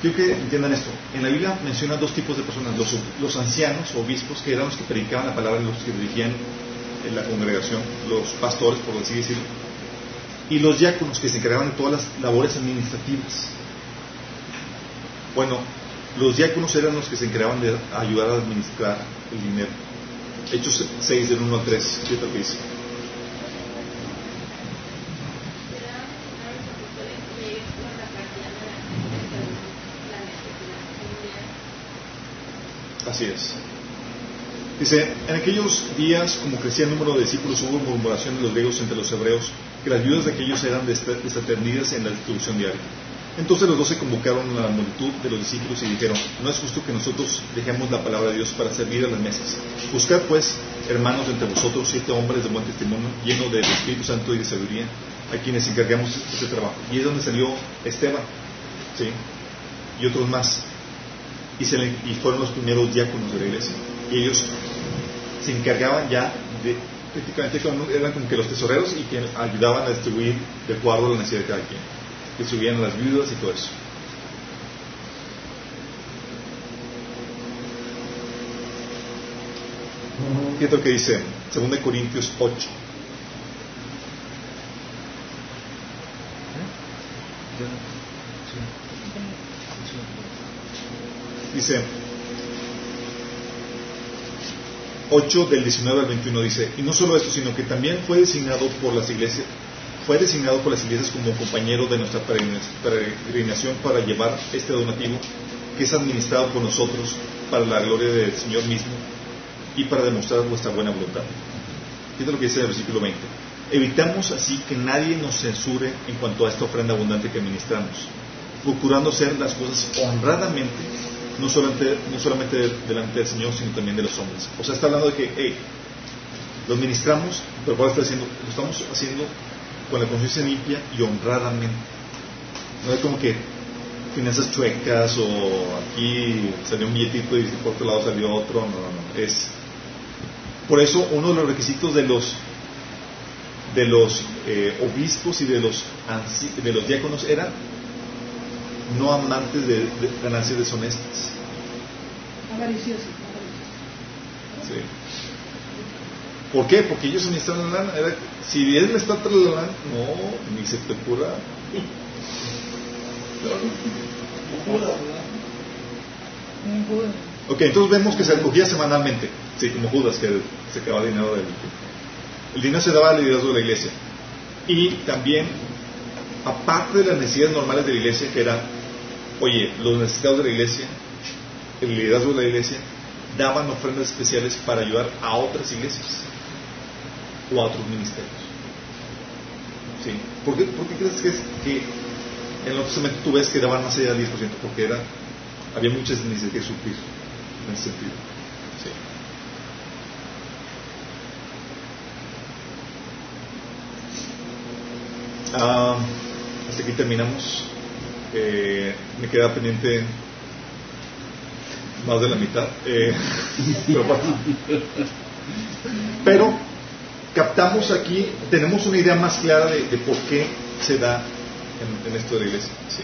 [SPEAKER 1] quiero que entiendan esto. En la Biblia menciona dos tipos de personas, los, ancianos, obispos, que eran los que predicaban la palabra y los que dirigían en la congregación, los pastores, por así decirlo, y los diáconos, que se encargaban de todas las labores administrativas. Bueno, los diáconos eran los que se encargaban de ayudar a administrar el dinero. Hechos 6 del 1 al 3, ¿qué dice? Así. Dice, en aquellos días, como crecía el número de discípulos, hubo murmuración de los griegos entre los hebreos, que las viudas de aquellos eran desatendidas en la distribución diaria. Entonces los doce convocaron a la multitud de los discípulos y dijeron, no es justo que nosotros dejemos la palabra de Dios para servir a las mesas. Buscad pues, hermanos, entre vosotros siete hombres de buen testimonio, llenos del Espíritu Santo y de sabiduría, a quienes encargamos este trabajo. Y es donde salió Esteban, ¿sí? Y otros más. Y, se le- y fueron los primeros diáconos de la iglesia. Y ellos se encargaban ya de, prácticamente eran como que los tesoreros y que ayudaban a distribuir de acuerdo a la necesidad de cada quien. Subían a las viudas y todo eso. Fíjate lo que dice 2 Corintios 8. Dice 8 del 19 al 21 dice, y no solo esto, sino que también fue designado por las iglesias, fue designado por las iglesias como compañero de nuestra peregrinación para llevar este donativo que es administrado por nosotros para la gloria del Señor mismo y para demostrar vuestra buena voluntad. Fíjate lo que dice el versículo 20. Evitamos así que nadie nos censure en cuanto a esta ofrenda abundante que ministramos, procurando hacer las cosas honradamente, no solamente, no solamente delante del Señor, sino también de los hombres. O sea, está hablando de que, hey, lo ministramos, pero ¿cuál está diciendo? Lo estamos haciendo con la conciencia limpia y honradamente. No es como que finanzas chuecas o aquí salió un billetito y por otro lado salió otro. No, no, no. Es por eso uno de los requisitos de los de los eh, obispos y de los de los diáconos era no amantes de, de ganancias deshonestas.
[SPEAKER 5] Avaricioso.
[SPEAKER 1] Sí. ¿Por qué? Porque ellos administraban la lana. Era, si él me está trasladando la lana, no, ni se te ocurra. Ok, entonces vemos que se recogía semanalmente. Sí, como Judas, que se quedaba dinero del. El dinero se daba al liderazgo de la iglesia. Y también, aparte de las necesidades normales de la iglesia, que era, oye, los necesitados de la iglesia, el liderazgo de la iglesia, daban ofrendas especiales para ayudar a otras iglesias o a otros ministerios. ¿Por, qué, crees que, en el Testamento tú ves que daban más allá del 10%? Porque era, había muchas necesidades que suplir en ese sentido. Ah, hasta aquí terminamos. Eh, me queda pendiente más de la mitad. Eh, pero. Pero captamos aquí, tenemos una idea más clara de, de por qué se da en, en esto de la iglesia. Sí.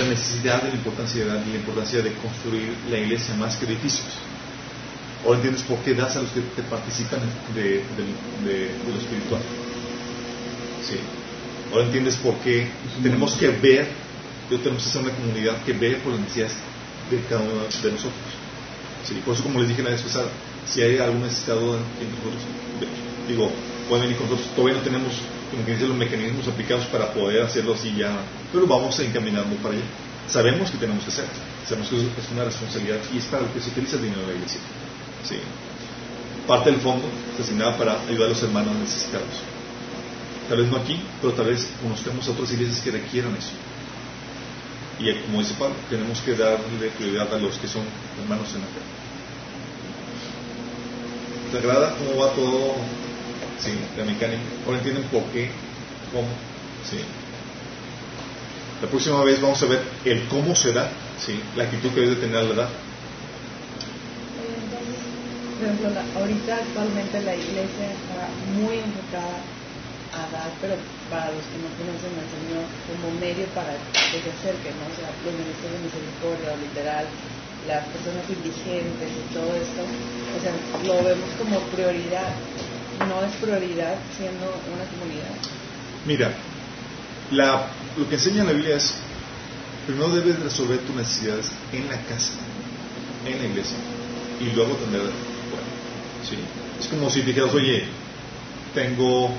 [SPEAKER 1] La necesidad de la importancia de, la importancia de construir la iglesia más que edificios. Ahora entiendes por qué das a los que te participan de, de, de, de lo espiritual. Ahora entiendes por qué tenemos que ver, yo tenemos que ser una comunidad que ve por las necesidades de cada uno de nosotros. Por eso como les dije la vez si hay algún necesitado entre nosotros, digo, pueden venir con nosotros, todavía no tenemos como que dicen los mecanismos aplicados para poder hacerlo así ya, pero vamos encaminando para allá. Sabemos que tenemos que hacerlo, sabemos que es una responsabilidad y es para lo que se utiliza el dinero de la iglesia. Sí. Parte del fondo se asignaba para ayudar a los hermanos necesitados. Tal vez no aquí, pero tal vez conozcamos otras iglesias que requieran eso. Y como dice Pablo, tenemos que darle prioridad a los que son hermanos en la fe. ¿Te agrada cómo va todo? Sí, la mecánica. Ahora entienden por qué, cómo. Sí. La próxima vez vamos a ver el cómo se da, sí, la actitud que debe tener a la edad.
[SPEAKER 5] Por ejemplo, ahorita actualmente la iglesia está muy enfocada a dar, pero para los que no conocen al Señor, como medio para que se acerquen, ¿no? O sea, los ministerios de misericordia, o literal, las personas indigentes y todo esto, o sea, lo vemos como prioridad, no es prioridad siendo una comunidad.
[SPEAKER 1] Mira, lo que enseña la Biblia es, primero debes resolver tus necesidades en la casa, en la iglesia, y luego. ¿sí? Es como si dijeras, oye, tengo,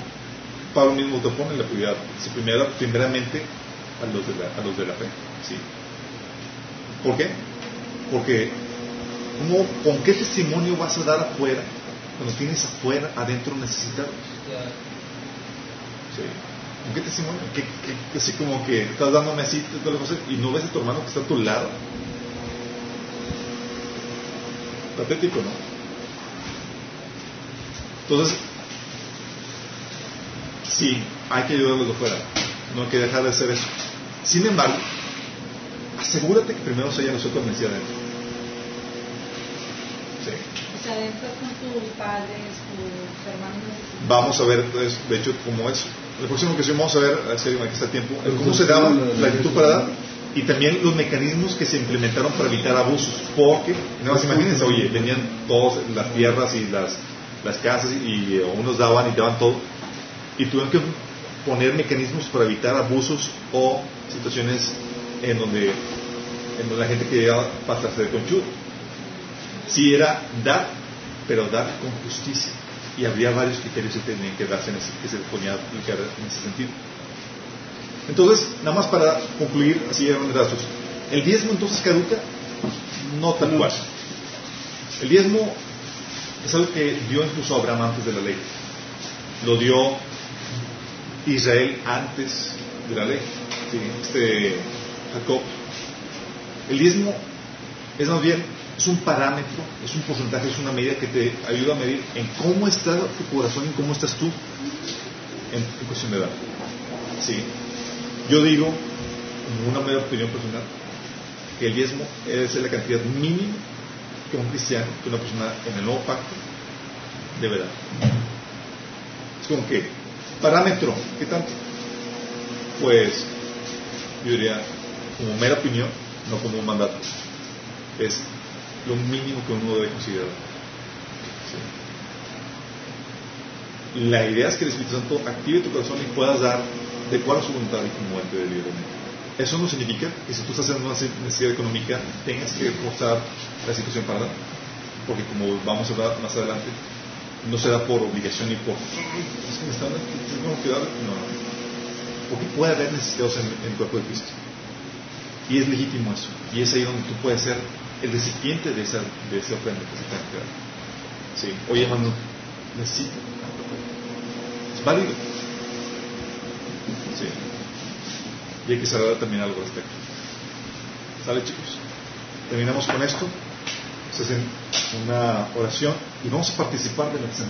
[SPEAKER 1] Pablo mismo te pone la prioridad, primero, primeramente a los de la, a los de la fe. ¿sí? ¿Por qué? Porque ¿cómo- ¿con qué testimonio vas a dar afuera cuando tienes afuera, adentro necesitados? Sí. ¿Con qué testimonio? Que así como que estás las cosas y no ves a tu hermano que está a tu lado. Patético, ¿no? Entonces, sí, hay que ayudarlos de fuera. No hay que dejar de hacer eso. Sin embargo, asegúrate que primero se haya nosotros necesidad dentro. Sí.
[SPEAKER 5] O sea, dentro con tus padres, tus hermanos.
[SPEAKER 1] Vamos a ver, pues, de hecho, cómo es. La próxima ocasión vamos a ver, a serio, aquí está el tiempo, el cómo se daba la actitud para dar y también los mecanismos que se implementaron para evitar abusos. Porque, nada más imagínense, oye, tenían todas las tierras y las, las casas y eh, unos daban y daban todo. Y tuvieron que poner mecanismos para evitar abusos o situaciones en donde, en donde la gente quería pasarse de conchudo. Sí era dar, pero dar con justicia. Y habría varios criterios que tenían que darse en ese, a en ese sentido. Entonces, nada más para concluir, así a grandes rasgos. ¿El diezmo entonces caduca? No tal cual. El diezmo es algo que dio incluso Abraham antes de la ley. Lo dio Israel antes de la ley. Sí, este Jacob. El diezmo es más bien es un parámetro, es un porcentaje, es una medida que te ayuda a medir en cómo está tu corazón y cómo estás tú en, en cuestión de edad. Sí. Yo digo, como una mera opinión personal, que el diezmo es la cantidad mínima que un cristiano, que una persona en el nuevo pacto debe dar. Es como que, parámetro, ¿qué tanto? Pues, yo diría, como mera opinión, no como un mandato, es lo mínimo que uno debe considerar. La idea es que el Espíritu Santo active tu corazón y puedas dar de cuál es su voluntad y como dé libremente. Eso no significa que si tú estás en una necesidad económica tengas que forzar la situación para dar, porque como vamos a hablar más adelante, no se da por obligación ni por es que me están no, porque puede haber necesitados en, en el cuerpo de Cristo. Y es legítimo eso. Y es ahí donde tú puedes ser el recipiente de esa, de esa ofrenda que se te ha. Sí. Oye, hermano, necesito. Es válido. Sí. Y hay que saber también algo al respecto. ¿Sale, chicos? Terminamos con esto. Hacen una oración y vamos a participar de la Cena.